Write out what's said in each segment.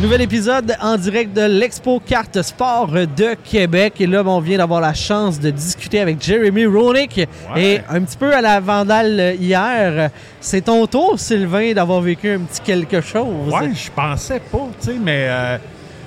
Nouvel épisode en direct de l'Expo Carte Sport de Québec. Et là, on vient d'avoir la chance de discuter avec Jeremy Ronick. Et un petit peu à la vandale hier, c'est ton tour, Sylvain, d'avoir vécu un petit quelque chose. Ouais, je pensais pas, tu sais, mais euh,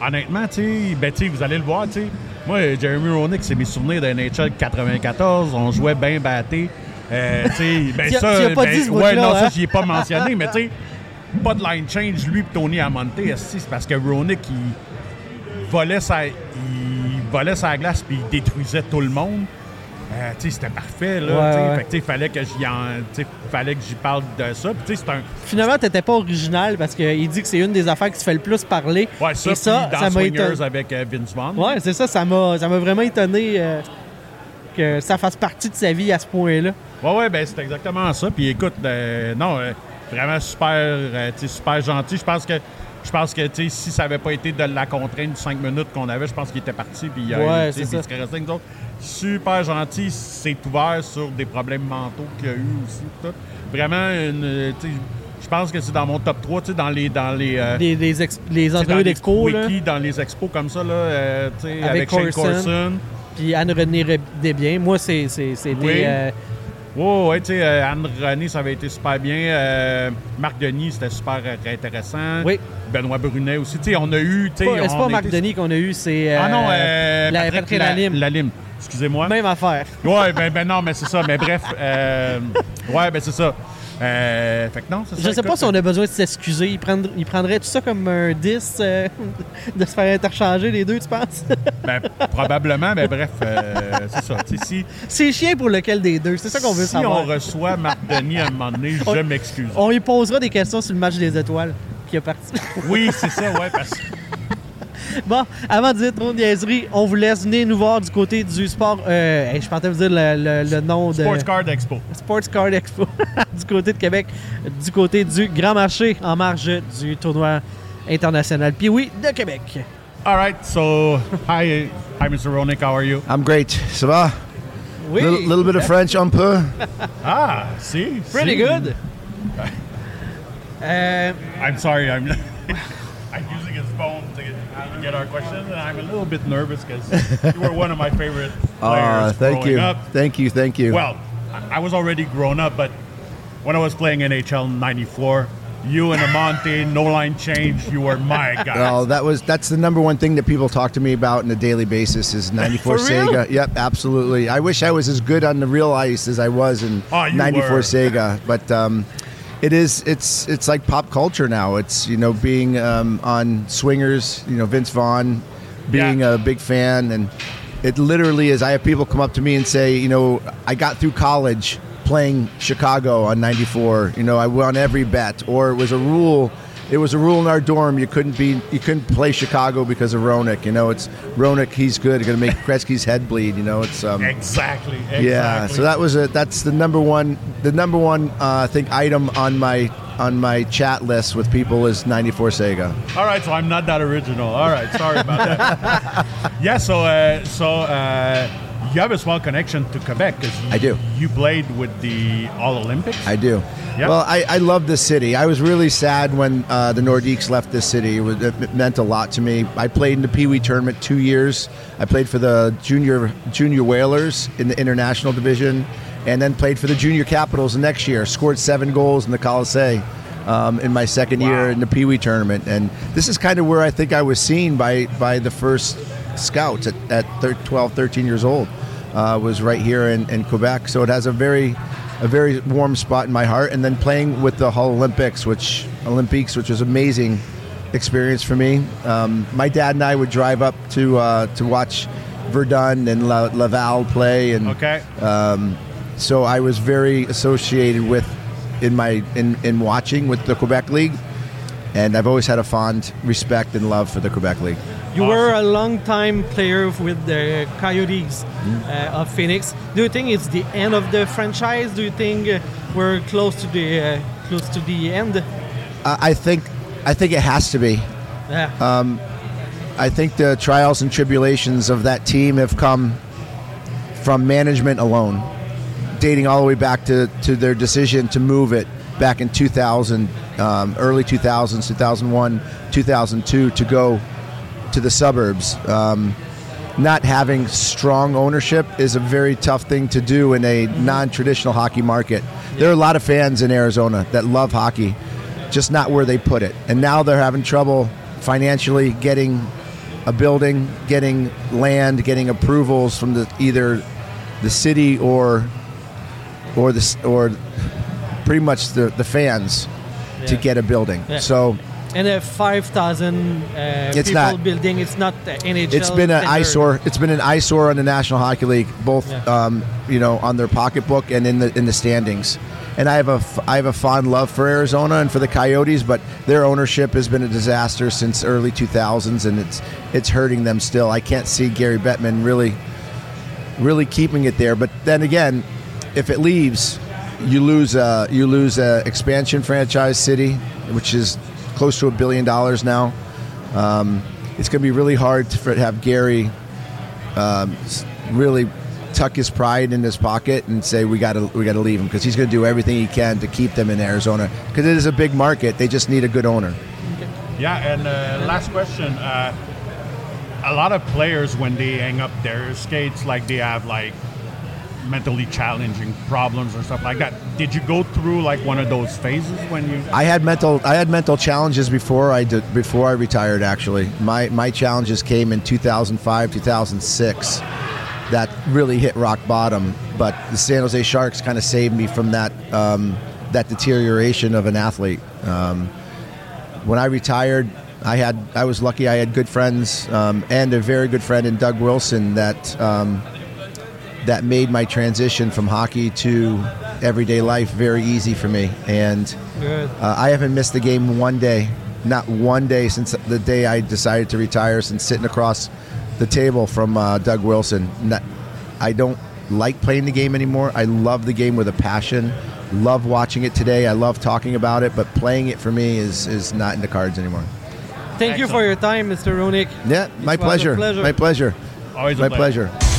honnêtement, tu sais, ben, tu sais, vous allez le voir, tu sais. Moi, Jeremy Ronick, c'est mes souvenirs d'un NHL 94. On jouait bien batté. Euh, tu sais, ben ça, ben, ouais, ça, hein? j'y ai pas mentionné, mais tu sais, pas de line change, lui et Tony Amonte, c'est parce que Ronick, il volait sa, il volait sa glace puis il détruisait tout le monde. Euh, c'était parfait, là. Ouais, fallait que j'y fallait que j'y parle de ça. Puis, tu sais, c'est un, Finalement, t'étais pas original parce qu'il dit que c'est une des affaires qui se fait le plus parler. ouais, ça, Et ça, puis dans ça m'a Swingers étonné. avec euh, Vince Vaughn. Ouais, c'est ça, ça m'a, ça m'a vraiment étonné euh, que ça fasse partie de sa vie à ce point-là. Ouais, ouais, ben c'est exactement ça. Puis écoute, euh, non, euh, vraiment super, euh, super gentil. Je pense que, je pense que, si ça n'avait pas été de la contrainte de 5 minutes qu'on avait, je pense qu'il était parti. Puis il a- Ouais, resté avec nous autres. Super gentil, c'est ouvert sur des problèmes mentaux qu'il y a eu aussi. Tout. Vraiment, une, euh, je pense que c'est dans mon top 3, tu sais, dans les, dans les, euh, Les, les, les entrevues d'expo, là, dans les expos comme ça, là, euh, tu sais, Avec avec, Shane Corson. Corson. puis Anne-Renée Desbiens. Moi, c'est. Oui. euh, Ouais, ouais, tu sais, euh, Anne René, ça avait été super bien. Euh, Marc Denis, c'était super euh, intéressant. Oui. Benoît Brunet aussi. Tu sais, on a eu. pas- c'est pas Marc été- Denis qu'on a eu, c'est... Ah non, la- Patrick La- Lalime. Lalime. Excusez-moi. Même affaire. Ouais, ben, ben non, mais c'est ça. Mais bref, euh, ouais, ben c'est ça. Euh, fait que non, ça. Je sais pas si on a besoin de s'excuser. Il, prendre- il prendrait tout ça comme un 10 euh, de se faire interchanger les deux, tu penses? ben, probablement, mais bref, euh, c'est ça. Si c'est chien pour lequel des deux. C'est ça qu'on veut si savoir. on reçoit Marc Denis à un moment donné, On- je m'excuse. On lui posera des questions sur le match des étoiles. Il est parti. Oui, c'est ça, ouais, parce que. Bon, avant de dire trop de niaiseries, on vous laisse venir nous voir du côté du sport. Euh, je pensais vous dire le, le- le nom de. Sports Card Expo. Sports Card Expo du côté de Québec, du côté du Grand Marché en marge du tournoi international. Puis oui, de Québec. All right, so hi, hi, Mr. Ronick, how are you? I'm great. Ça va? Oui, Little, little bit of French, un peu. Ah, see, pretty good. Euh, I'm sorry, I'm I'm using his phone to get, to get our questions, and I'm a little bit nervous because you were one of my favorite players Ah, thank growing you. up. Thank you. Thank you. Well, I was already grown up, but when I was playing NHL '94, you and Amonte, no line change, you were my guy. Well, that was that's the number one thing that people talk to me about on a daily basis is 94 Sega. Yep, absolutely. I wish I was as good on the real ice as I was in Oh, 94 were. Sega, but um, it is it's it's like pop culture now. It's you know being um, on Swingers, you know Vince Vaughn, being Yeah. a big fan, and it literally is. I have people come up to me and say, you know, I got through college playing Chicago on 94. You know, I won every bet, or it was a rule. It was a rule in our dorm. You couldn't be, you couldn't play Chicago because of Roenick. You know, it's Roenick. He's good. Going to make Gretzky's head bleed. You know, it's um, exactly, exactly. yeah. So that was a that's the number one the number one uh, I think item on my on my chat list with people is 94 Sega. All right, so I'm not that original. All right, sorry about that. yeah, so uh, so uh, you have a small connection to Quebec because I do. You played with the All Olympics. I do. Yep. Well, I, I love this city. I was really sad when uh, the Nordiques left this city. It, was, it meant a lot to me. I played in the Pee Wee tournament two years. I played for the junior junior Whalers in the international division, and then played for the junior Capitals the next year. Scored seven goals in the Colisee. Um, in my second year in the Pee Wee tournament, and this is kind of where I think I was seen by by the first scouts at, at thir- 12, 13 years old. Uh, was right here in, in Quebec, so it has a very a very warm spot in my heart. And then playing with the Hull Olympics, which Olympiques, which was amazing experience for me. Um, my dad and I would drive up to uh, to watch Verdun and La- Laval play, and Okay. um, so I was very associated with in my in, in watching with the Quebec League, and I've always had a fond respect and love for the Quebec League. You were a long time player with the Coyotes uh, of Phoenix. Do you think it's the end of the franchise? Do you think uh, we're close to the uh, close to the end? I I think I think it has to be. Yeah. Um, I think the trials and tribulations of that team have come from management alone, dating all the way back to, to their decision to move it back in 2000, um, early 2000s, 2001, 2002, to go to the suburbs. Um, not having strong ownership is a very tough thing to do in a non traditional hockey market. There are a lot of fans in Arizona that love hockey, just not where they put it. And now they're having trouble financially getting a building, getting land, getting approvals from the either the city or or the or pretty much the, the fans to get a building. Yeah. So and a 5,000 uh, people not- building, it's not the NHL. it's been an standard. eyesore. It's been an eyesore on the National Hockey League, both Yeah. um, you know on their pocketbook and in the in the standings. And I have a I have a fond love for Arizona and for the Coyotes, but their ownership has been a disaster since early 2000s, and it's it's hurting them still. I can't see Gary Bettman really really keeping it there. But then again, if it leaves, you lose a you lose a expansion franchise city, which is close to a billion dollars now. Um, it's going to be really hard to, have Gary um, really tuck his pride in his pocket and say we got to we got to leave him because he's going to do everything he can to keep them in Arizona because it is a big market. They just need a good owner. Yeah, and uh, last question. Uh, a lot of players, when they hang up their skates, like they have like mentally challenging problems or stuff like that. Did you go through like one of those phases when you? I had mental I had mental challenges before I did before I retired actually. My my challenges came in 2005, 2006 that really hit rock bottom, but the San Jose Sharks kind of saved me from that um, that deterioration of an athlete. Um, when I retired, I had I was lucky I had good friends um, and a very good friend in Doug Wilson that um, that made my transition from hockey to everyday life very easy for me and Good. uh, I haven't missed the game one day, not one day since the day I decided to retire. Since sitting across the table from uh, Doug Wilson, Not- I don't like playing the game anymore. I love the game with a passion. Love watching it today. I love talking about it, but playing it for me is is not in the cards anymore. Thank you for your time, Mr. Roenick. Yeah, my was a pleasure. pleasure. My pleasure. Always a My pleasure. pleasure.